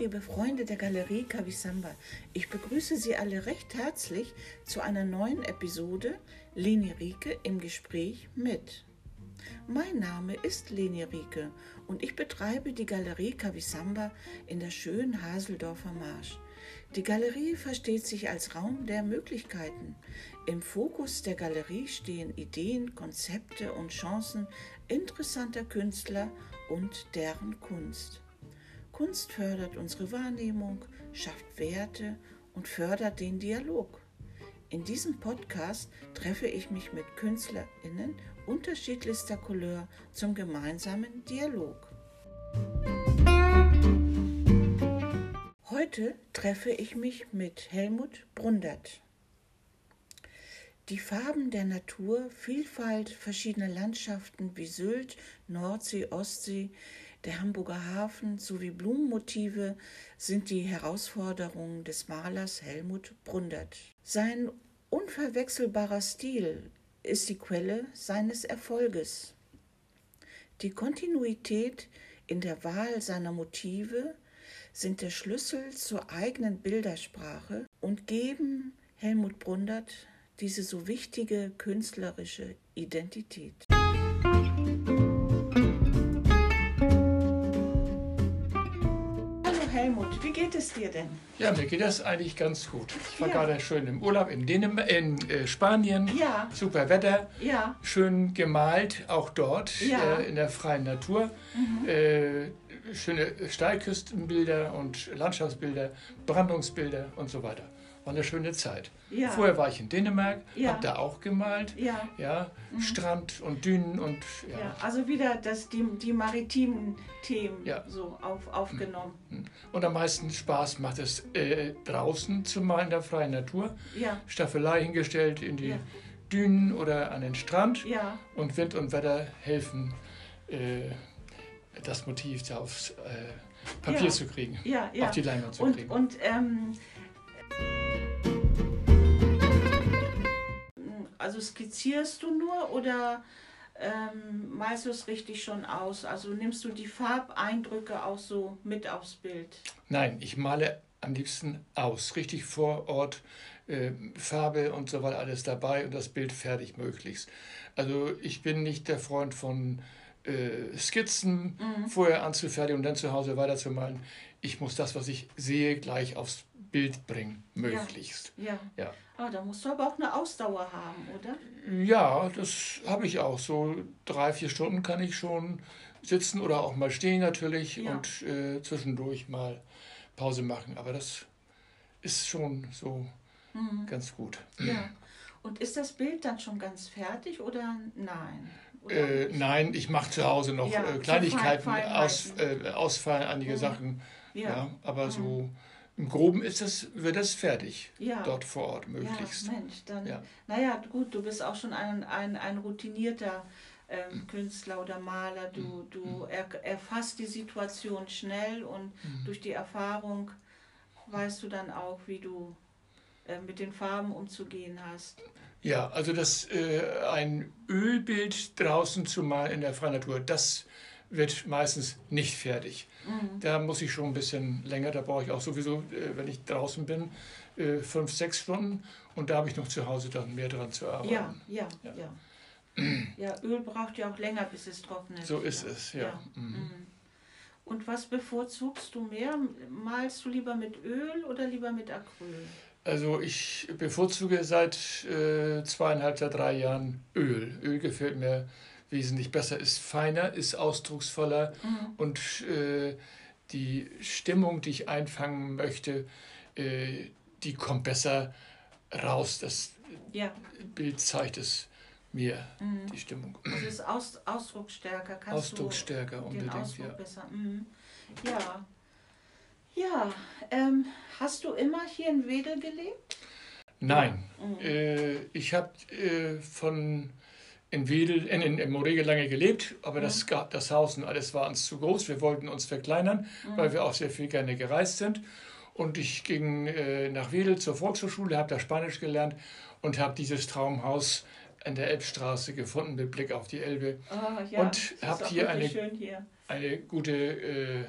liebe Freunde der Galerie Kavisamba. Ich begrüße Sie alle recht herzlich zu einer neuen Episode Leni Rieke im Gespräch mit. Mein Name ist Leni Rieke und ich betreibe die Galerie Kavisamba in der schönen Haseldorfer Marsch. Die Galerie versteht sich als Raum der Möglichkeiten. Im Fokus der Galerie stehen Ideen, Konzepte und Chancen interessanter Künstler und deren Kunst. Kunst fördert unsere Wahrnehmung, schafft Werte und fördert den Dialog. In diesem Podcast treffe ich mich mit KünstlerInnen unterschiedlichster Couleur zum gemeinsamen Dialog. Heute treffe ich mich mit Helmut Brundert. Die Farben der Natur, Vielfalt verschiedener Landschaften wie Sylt, Nordsee, Ostsee, der Hamburger Hafen sowie Blumenmotive sind die Herausforderungen des Malers Helmut Brundert. Sein unverwechselbarer Stil ist die Quelle seines Erfolges. Die Kontinuität in der Wahl seiner Motive sind der Schlüssel zur eigenen Bildersprache und geben Helmut Brundert diese so wichtige künstlerische Identität. Geht es dir denn? Ja, mir geht das eigentlich ganz gut. Ich war ja. gerade schön im Urlaub in, Dänemark, in äh, Spanien. Ja. Super Wetter. Ja. Schön gemalt, auch dort ja. äh, in der freien Natur. Mhm. Äh, schöne Steilküstenbilder und Landschaftsbilder, Brandungsbilder und so weiter war eine schöne Zeit. Ja. Vorher war ich in Dänemark, ja. habe da auch gemalt. Ja. ja mhm. Strand und Dünen und ja. Also wieder das, die, die maritimen Themen so auf, aufgenommen. Mhm. Mhm. Und am meisten Spaß macht es äh, draußen zu malen in der freien Natur. Staffelei hingestellt in die Dünen oder an den Strand. Und Wind und Wetter helfen, äh, das Motiv aufs äh, Papier zu kriegen, auf die Leinwand zu und, kriegen. Und ähm, Also skizzierst du nur oder ähm, malst du es richtig schon aus? Also nimmst du die Farbeindrücke auch so mit aufs Bild? Nein, ich male am liebsten aus, richtig vor Ort, äh, Farbe und so weiter, alles dabei und das Bild fertig möglichst. Also ich bin nicht der Freund von äh, Skizzen mhm. vorher anzufertigen und dann zu Hause weiterzumalen. Ich muss das, was ich sehe, gleich aufs Bild bringen, möglichst. Ja. ja. ja. Ah, da musst du aber auch eine Ausdauer haben, oder? Ja, das habe ich auch. So drei, vier Stunden kann ich schon sitzen oder auch mal stehen natürlich ja. und äh, zwischendurch mal Pause machen. Aber das ist schon so mhm. ganz gut. Ja. Und ist das Bild dann schon ganz fertig oder nein? Oder äh, nein, ich mache zu Hause noch ja, äh, Kleinigkeiten, aus, äh, ausfallen, einige mhm. Sachen. Ja. ja aber mhm. so im Groben ist das, wird das fertig, ja. dort vor Ort möglichst. Ja, Mensch, dann, ja. naja, gut, du bist auch schon ein, ein, ein routinierter ähm, Künstler oder Maler. Du, mhm. du mhm. er, erfasst die Situation schnell und mhm. durch die Erfahrung weißt du dann auch, wie du äh, mit den Farben umzugehen hast. Ja, also das äh, ein Ölbild draußen zu malen in der freien Natur, das wird meistens nicht fertig. Mhm. Da muss ich schon ein bisschen länger, da brauche ich auch sowieso, äh, wenn ich draußen bin, äh, fünf, sechs Stunden und da habe ich noch zu Hause dann mehr dran zu arbeiten. Ja, ja, ja. Ja, ja Öl braucht ja auch länger, bis es trocknet. So ist es, ja. ja. Mhm. mhm. Und was bevorzugst du mehr? Malst du lieber mit Öl oder lieber mit Acryl? Also ich bevorzuge seit äh, zweieinhalb, drei Jahren Öl. Öl gefällt mir wesentlich besser, ist feiner, ist ausdrucksvoller mhm. und äh, die Stimmung, die ich einfangen möchte, äh, die kommt besser raus. Das ja. Bild zeigt es mir, mhm. die Stimmung. Also es ist Aus, ausdrucksstärker. Kannst ausdrucksstärker du unbedingt, den Ausdruck ja. besser. Mhm. Ja. Ja, ähm, hast du immer hier in Wedel gelebt? Nein, mhm. äh, ich habe äh, von in Wedel, in, in, in Morege lange gelebt, aber mhm. das, das Haus und alles war uns zu groß. Wir wollten uns verkleinern, mhm. weil wir auch sehr viel gerne gereist sind. Und ich ging äh, nach Wedel zur Volkshochschule, habe da Spanisch gelernt und habe dieses Traumhaus an der Elbstraße gefunden mit Blick auf die Elbe. Oh, ja, und habe hier eine, hier. eine gute äh,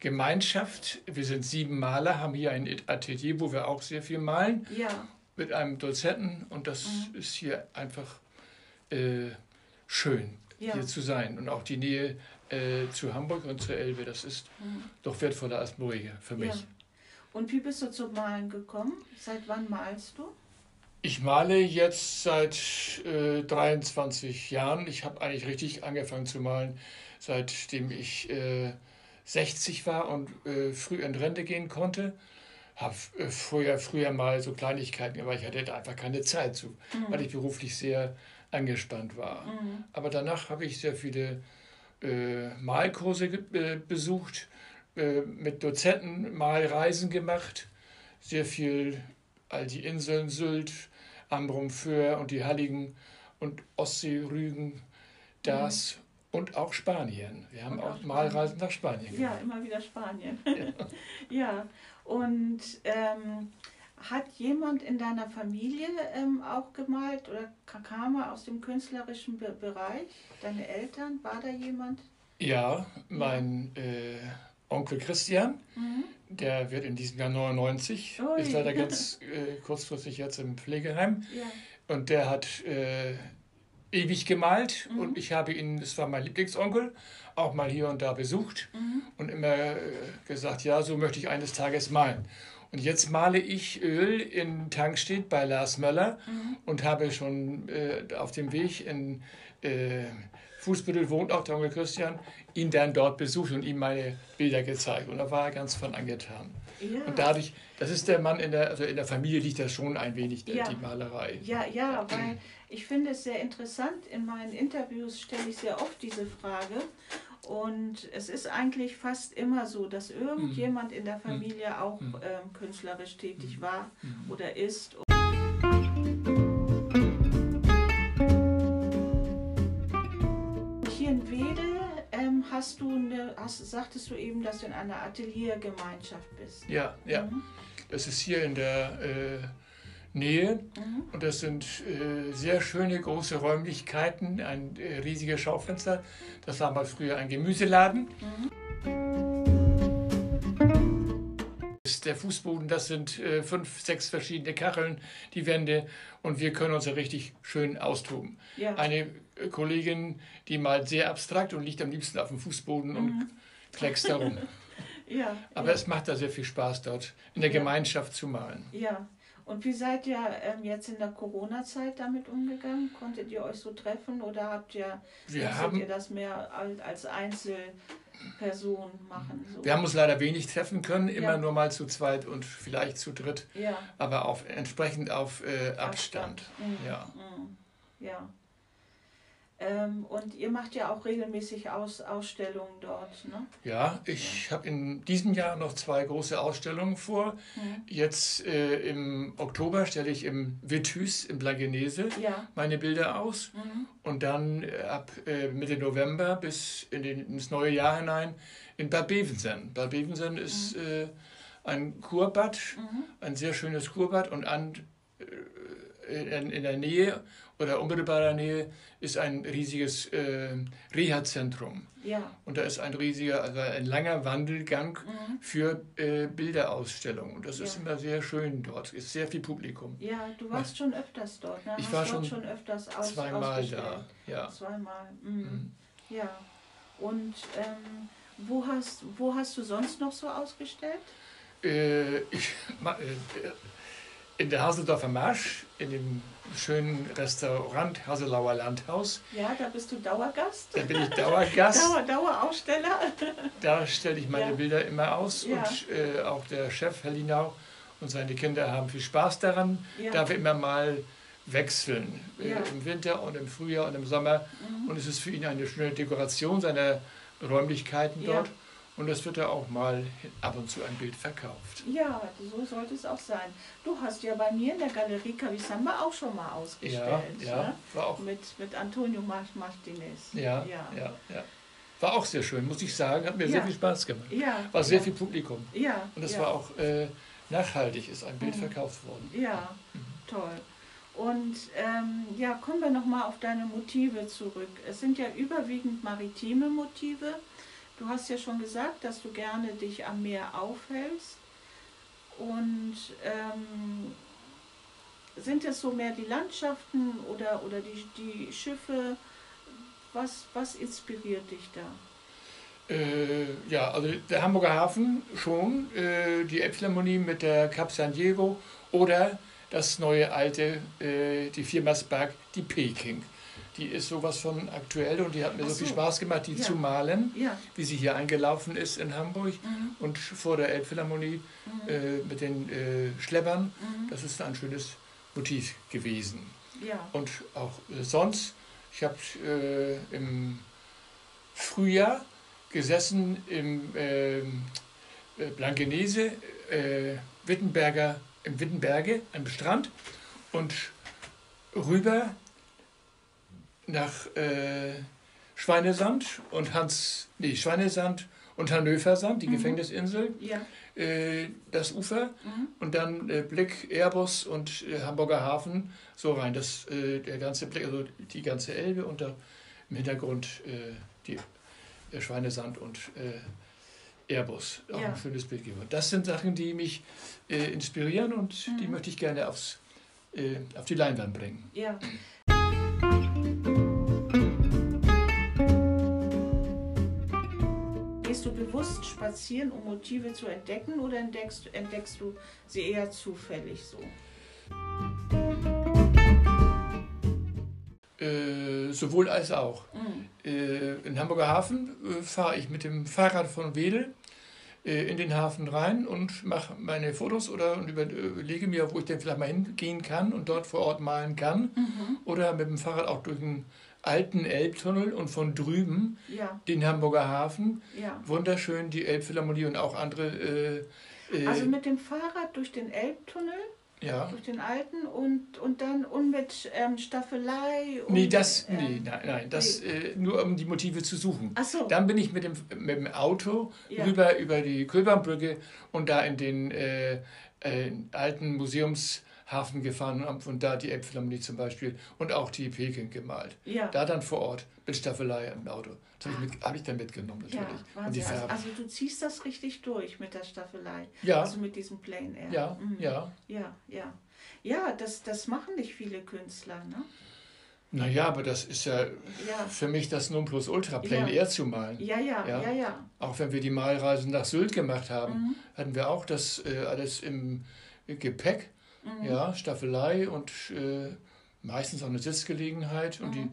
Gemeinschaft. Wir sind sieben Maler, haben hier ein Atelier, wo wir auch sehr viel malen. Ja. Mit einem Dozenten und das mhm. ist hier einfach äh, schön, ja. hier zu sein. Und auch die Nähe äh, zu Hamburg und zur Elbe, das ist mhm. doch wertvoller als Moorige für mich. Ja. Und wie bist du zum Malen gekommen? Seit wann malst du? Ich male jetzt seit äh, 23 Jahren. Ich habe eigentlich richtig angefangen zu malen, seitdem ich äh, 60 war und äh, früh in Rente gehen konnte. Habe äh, früher, früher mal so Kleinigkeiten gemacht. Ich hatte einfach keine Zeit zu, mhm. weil ich beruflich sehr angespannt war. Mhm. Aber danach habe ich sehr viele äh, Malkurse äh, besucht äh, mit Dozenten mal Reisen gemacht, sehr viel all die Inseln Sylt, Ambrum, Föhr und die Halligen und Ostsee, Rügen, das mhm. und auch Spanien. Wir haben auch, auch Malreisen nach Spanien gemacht. Ja, immer wieder Spanien. Ja, ja. und ähm, hat jemand in deiner Familie ähm, auch gemalt oder kam er aus dem künstlerischen Be Bereich? Deine Eltern, war da jemand? Ja, mein. Äh, Onkel Christian, mhm. der wird in diesem Jahr 99, Ui. ist leider ganz äh, kurzfristig jetzt im Pflegeheim. Ja. Und der hat äh, ewig gemalt mhm. und ich habe ihn, das war mein Lieblingsonkel, auch mal hier und da besucht mhm. und immer äh, gesagt, ja, so möchte ich eines Tages malen. Und jetzt male ich Öl in Tankstedt bei Lars Möller mhm. und habe schon äh, auf dem Weg in äh, Fußbüttel wohnt auch der Onkel Christian, ihn dann dort besucht und ihm meine Bilder gezeigt. Und da war er ganz von angetan. Ja. Und dadurch, das ist der Mann in der, also in der Familie liegt das schon ein wenig, ja. die Malerei. Ja, ja, weil ich finde es sehr interessant. In meinen Interviews stelle ich sehr oft diese Frage. Und es ist eigentlich fast immer so, dass irgendjemand in der mhm. Familie auch mhm. ähm, künstlerisch tätig mhm. war oder ist. hast du eine, hast, sagtest du eben, dass du in einer Ateliergemeinschaft bist. Ja, ja. Mhm. Das ist hier in der äh, Nähe mhm. und das sind äh, sehr schöne große Räumlichkeiten, ein äh, riesiges Schaufenster. Das war mal früher ein Gemüseladen. Mhm. Der Fußboden, das sind äh, fünf, sechs verschiedene Kacheln, die Wände und wir können uns ja richtig schön austoben. Ja. Eine Kollegin, die malt sehr abstrakt und liegt am liebsten auf dem Fußboden mhm. und kleckst darum. ja, Aber ja. es macht da sehr viel Spaß dort, in der. Gemeinschaft zu malen. Ja. Und wie seid ihr ähm, jetzt in der Corona-Zeit damit umgegangen? Konntet ihr euch so treffen oder habt ihr, wir haben, ihr das mehr als Einzelperson machen? So? Wir haben uns leider wenig treffen können, immer ja. nur mal zu zweit und vielleicht zu dritt, ja. aber auf, entsprechend auf äh, Abstand. Abstand. Mhm. Ja. Mhm. ja. Ähm, und ihr macht ja auch regelmäßig Aus, Ausstellungen dort, ne? Ja, ich habe in diesem Jahr noch zwei große Ausstellungen vor. Mhm. Jetzt äh, im Oktober stelle ich im Withus in Blankenese ja. meine Bilder aus. Mhm. Und dann äh, ab äh, Mitte November bis in den, ins neue Jahr hinein in Bad Bevensen. Bad Bevensen ist mhm. Äh, ein Kurbad, mhm. ein sehr schönes Kurbad und an, äh, in, in der Nähe oder unmittelbarer Nähe ist ein riesiges äh, Reha-Zentrum. Ja. Und da ist ein riesiger, also ein langer Wandelgang mhm. für äh, Bilderausstellungen. Und das ja. ist immer sehr schön dort. Es ist sehr viel Publikum. Ja, du warst Was? schon öfters dort. Ne? Ich Hast war schon, schon öfters aus, zweimal da. Ja. Zweimal. Mhm. Mhm. Ja. Und ähm, wo, hast, wo hast du sonst noch so ausgestellt? Äh, ich, äh, in der Haseldorfer Marsch, in dem schönen Restaurant Haselauer Landhaus. Ja, da bist du Dauergast. Da bin ich Dauergast. Dauer, Daueraussteller. Da stelle ich meine ja. Bilder immer aus ja. und äh, auch der Chef, Herr Linau, und seine Kinder haben viel Spaß daran. Ja. Darf immer mal wechseln, äh, im Winter und im Frühjahr und im Sommer. Mhm. Und es ist für ihn eine schöne Dekoration seiner Räumlichkeiten dort. Und es wird ja auch mal ab und zu ein Bild verkauft. Ja, so sollte es auch sein. Du hast ja bei mir in der Galerie Cavisamba auch schon mal ausgestellt. Ja, ja ne? war auch. Mit, mit Antonio Martinez. Ja, ja, ja, ja. War auch sehr schön, muss ich sagen. Hat mir ja. sehr viel Spaß gemacht. Ja, war sehr viel Publikum. Ja. Und es war auch äh, nachhaltig, ist ein Bild mhm. verkauft worden. Ja, mhm. toll. Und ähm, ja, kommen wir nochmal auf deine Motive zurück. Es sind ja überwiegend maritime Motive. Du hast ja schon gesagt, dass du gerne dich am Meer aufhältst. Und ähm, sind es so mehr die Landschaften oder, oder die, die Schiffe? Was, was inspiriert dich da? Äh, ja, also der Hamburger Hafen schon, äh, die Elbphilharmonie mit der Cap San Diego oder das neue alte, äh, die Viermastberg, die Peking. Die ist sowas von aktuell und die hat mir so. so. viel Spaß gemacht, die ja. zu malen, ja. wie sie hier eingelaufen ist in Hamburg mhm. und vor der Elbphilharmonie mhm. äh, mit den äh, Schleppern. Mhm. Das ist ein schönes Motiv gewesen. Ja. Und auch äh, sonst, ich habe äh, im Frühjahr gesessen im ähm, äh, Blankenese, äh, Wittenberger, im Wittenberge am Strand und rüber nach äh, Schweinesand und Hans, nee, Schweinesand und Hannoversand, die mhm. Gefängnisinsel, ja. äh, das Ufer mhm. und dann äh, Blick Airbus und äh, Hamburger Hafen so rein. Das, äh, der ganze Blick, also die ganze Elbe und da im Hintergrund äh, die Schweinesand und Airbus. Auch ja. ein schönes Bild geworden. Das sind Sachen, die mich inspirieren und mhm. die möchte ich gerne aufs, auf die Leinwand bringen. Ja. Gehst du bewusst spazieren, um Motive zu entdecken oder entdeckst, entdeckst du sie eher zufällig so? Äh, sowohl als auch. Mhm. Äh, in Hamburger Hafen äh, fahre ich mit dem Fahrrad von Wedel äh, in den Hafen rein und mache meine Fotos oder und überlege mir, wo ich denn vielleicht mal hingehen kann und dort vor Ort malen kann. Mhm. Oder mit dem Fahrrad auch durch den alten Elbtunnel und von drüben ja. den Hamburger Hafen. Ja. Wunderschön die Elbphilharmonie und auch andere. Äh, äh, also mit dem Fahrrad durch den Elbtunnel? Ja. Durch den alten und, und dann und mit ähm, Staffelei? Und, nee, das, ähm, nee, nein, nein, das nee. Äh, nur um die Motive zu suchen. Ach so. Dann bin ich mit dem, mit dem Auto ja. rüber über die Kölbernbrücke und da in den äh, äh alten Museums Hafen gefahren und haben von da die Elbphilharmonie zum Beispiel und auch die Peking gemalt. Ja. Da dann vor Ort mit Staffelei im Auto. Das habe ich, hab ich dann mitgenommen natürlich. Ja, und die Farben. Also, also, du ziehst das richtig durch mit der Staffelei. Ja. Also mit diesem Plain Air. Ja, mhm. ja. Ja, ja. Ja, das, das machen nicht viele Künstler, ne? Naja, aber das ist ja, ja, für mich das Nonplusultra, Plain ja. Air zu malen. Ja, ja, ja, ja, ja. Auch wenn wir die Malreisen nach Sylt gemacht haben, mhm. hatten wir auch das äh, alles im Gepäck. Mhm. Ja, Staffelei und äh, meistens auch eine Sitzgelegenheit mhm. und die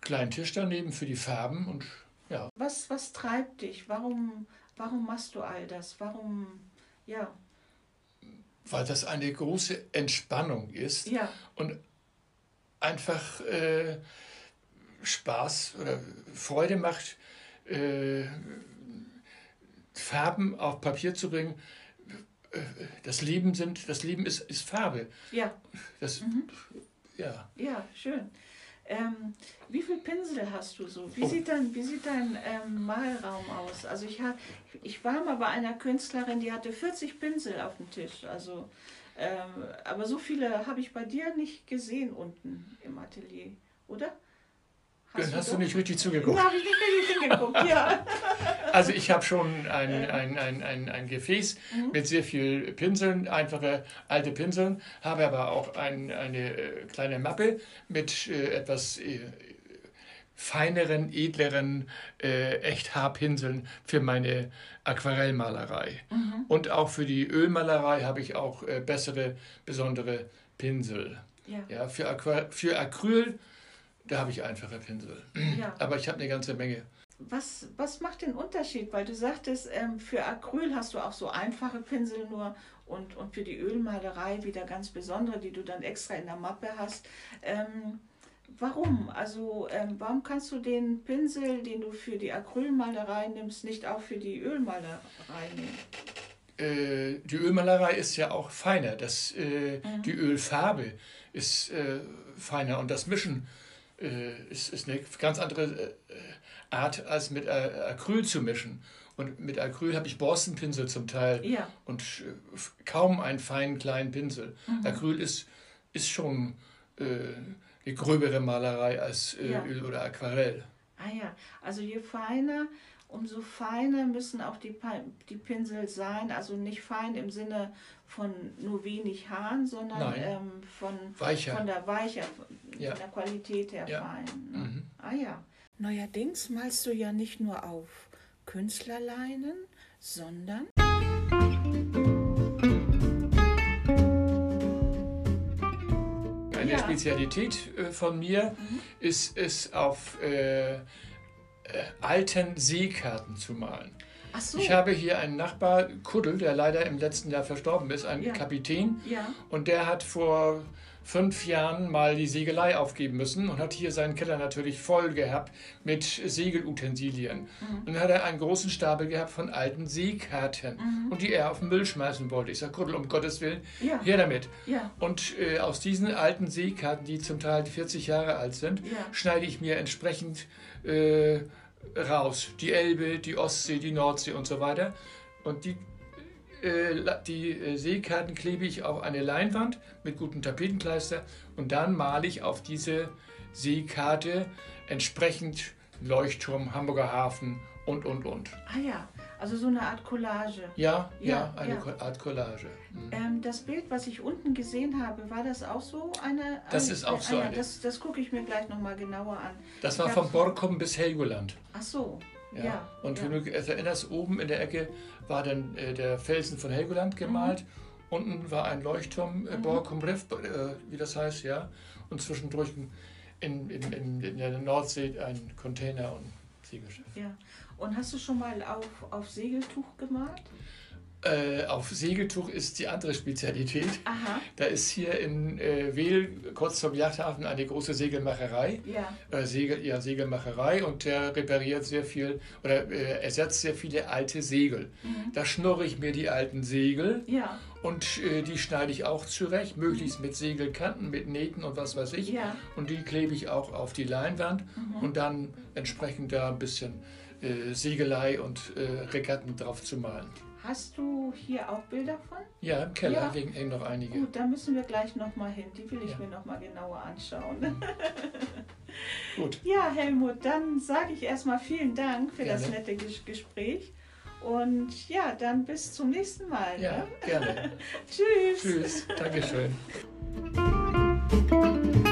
kleinen Tisch daneben für die Farben und ja. Was, was treibt dich? Warum, warum machst du all das? Warum, ja. Weil das eine große Entspannung ist ja. und einfach äh, Spaß oder Freude macht, äh, Farben auf Papier zu bringen, das Leben sind, das Leben ist, ist Farbe. Ja. Das, mhm. ja. Ja, schön. Ähm, wie viele Pinsel hast du so? Wie oh. sieht dein, wie sieht dein ähm, Malraum aus? Also ich, hab, ich war mal bei einer Künstlerin, die hatte 40 Pinsel auf dem Tisch. Also, ähm, aber so viele habe ich bei dir nicht gesehen unten im Atelier, oder? Hast Dann hast du, du nicht richtig zugeguckt. Da habe ich nicht richtig hingeguckt, ja. Also ich habe schon ein, ein, ein, ein, ein Gefäß mhm. mit sehr viel Pinseln, einfache alte Pinseln, habe aber auch ein, eine äh, kleine Mappe mit äh, etwas äh, feineren, edleren äh, Echthaarpinseln für meine Aquarellmalerei. Mhm. Und auch für die Ölmalerei habe ich auch äh, bessere, besondere Pinsel. Ja. Ja, für, Aqua für Acryl da habe ich einfache Pinsel. Ja. Aber ich habe eine ganze Menge. Was, was macht den Unterschied? Weil du sagtest, ähm, für Acryl hast du auch so einfache Pinsel nur und, und für die Ölmalerei wieder ganz besondere, die du dann extra in der Mappe hast. Ähm, warum? Also ähm, warum kannst du den Pinsel, den du für die Acrylmalerei nimmst, nicht auch für die Ölmalerei nehmen? Äh, die Ölmalerei ist ja auch feiner. Das, äh, mhm. Die Ölfarbe ist äh, feiner und das Mischen äh, ist, ist eine ganz andere äh, Art, als mit Acryl zu mischen. Und mit Acryl habe ich Borstenpinsel zum Teil ja. und äh, kaum einen feinen kleinen Pinsel. Mhm. Acryl ist, ist schon äh, eine gröbere Malerei als äh, ja. Öl oder Aquarell. Ah ja, also je feiner umso feiner müssen auch die, die Pinsel sein. Also nicht fein im Sinne von nur wenig Haaren, sondern ähm, von, weicher. von der Weicher, ja. von der Qualität her ja. fein. Ne? Mhm. Ah ja. Neuerdings malst du ja nicht nur auf Künstlerleinen, sondern eine ja. Spezialität äh, von mir mhm. ist es, auf äh, alten Seekarten zu malen. So. Ich habe hier einen Nachbar, Kuddel, der leider im letzten Jahr verstorben ist, ein ja. Kapitän. Ja. Und der hat vor fünf Jahren mal die Segelei aufgeben müssen und hat hier seinen Keller natürlich voll gehabt mit Segelutensilien. Mhm. Und dann hat er einen großen Stapel gehabt von alten Seekarten mhm. und die er auf den Müll schmeißen wollte. Ich sage, Kuddel, um Gottes Willen, ja. her damit. Ja. Und äh, aus diesen alten Seekarten, die zum Teil 40 Jahre alt sind, schneide ich mir entsprechend äh, raus. Die Elbe, die Ostsee, die Nordsee und so weiter. Und die äh, die äh, Seekarten klebe ich auf eine Leinwand mit gutem Tapetenkleister und dann male ich auf diese Seekarte entsprechend Leuchtturm, Hamburger Hafen und, und, und. Ah ja, also so eine Art Collage. Ja, ja, ja eine ja. Art Collage. Mhm. Ähm, das Bild, was ich unten gesehen habe, war das auch so eine? Das eine, ist auch so eine. eine. Das, das gucke ich mir gleich nochmal genauer an. Das war von Borkum bis Helgoland. Ach so. Ja. und wenn du erinnerst, oben in der Ecke war dann äh, der Felsen von Helgoland gemalt. Mhm. Unten war ein Leuchtturm, äh, mhm. Borkum Riff, äh, wie das heißt, ja. Und zwischendurch in, in, in, in der Nordsee ein Container und Segelschiff. Ja. Und hast du schon mal auf, auf Segeltuch gemalt? Äh, auf Segeltuch ist die andere Spezialität. Aha. Da ist hier in äh, Wehl, kurz zum Yachthafen, eine große Segelmacherei. Ja. Äh, Segel, ja, Segelmacherei und der repariert sehr viel oder äh, ersetzt sehr viele alte Segel. Mhm. Da schnurre ich mir die alten Segel ja. und äh, die schneide ich auch zurecht, möglichst mhm. mit Segelkanten, mit Nähten und was weiß ich. Ja. Und die klebe ich auch auf die Leinwand mhm. und dann entsprechend da ein bisschen äh, Segelei und Regatten drauf zu malen. Hast du hier auch Bilder von? Ja, im Keller ja. hängen noch einige. Gut, da müssen wir gleich nochmal hin. Die will ich ja. mir nochmal genauer anschauen. Gut. Ja, Helmut, dann sage ich erstmal vielen Dank für gerne. das nette Gespräch. Und ja, dann bis zum nächsten Mal. Ja, ne? gerne. Tschüss. Tschüss. Dankeschön.